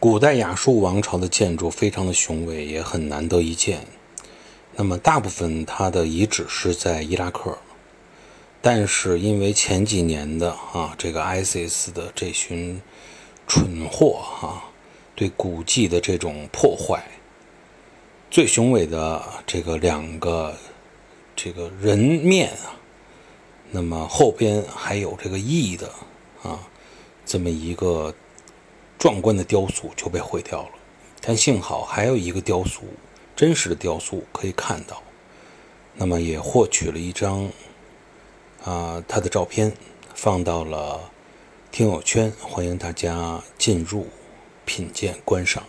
古代亚述王朝的建筑非常的雄伟，也很难得一见。那么大部分它的遗址是在伊拉克，但是因为前几年的啊这个 ISIS 的这群蠢货哈，对古迹的这种破坏，最雄伟的这个两个这个人面啊，那么后边还有这个翼的啊，这么一个壮观的雕塑就被毁掉了。但幸好还有一个雕塑。真实的雕塑可以看到，那么也获取了一张啊他的照片，放到了听友圈，欢迎大家进入品鉴观赏。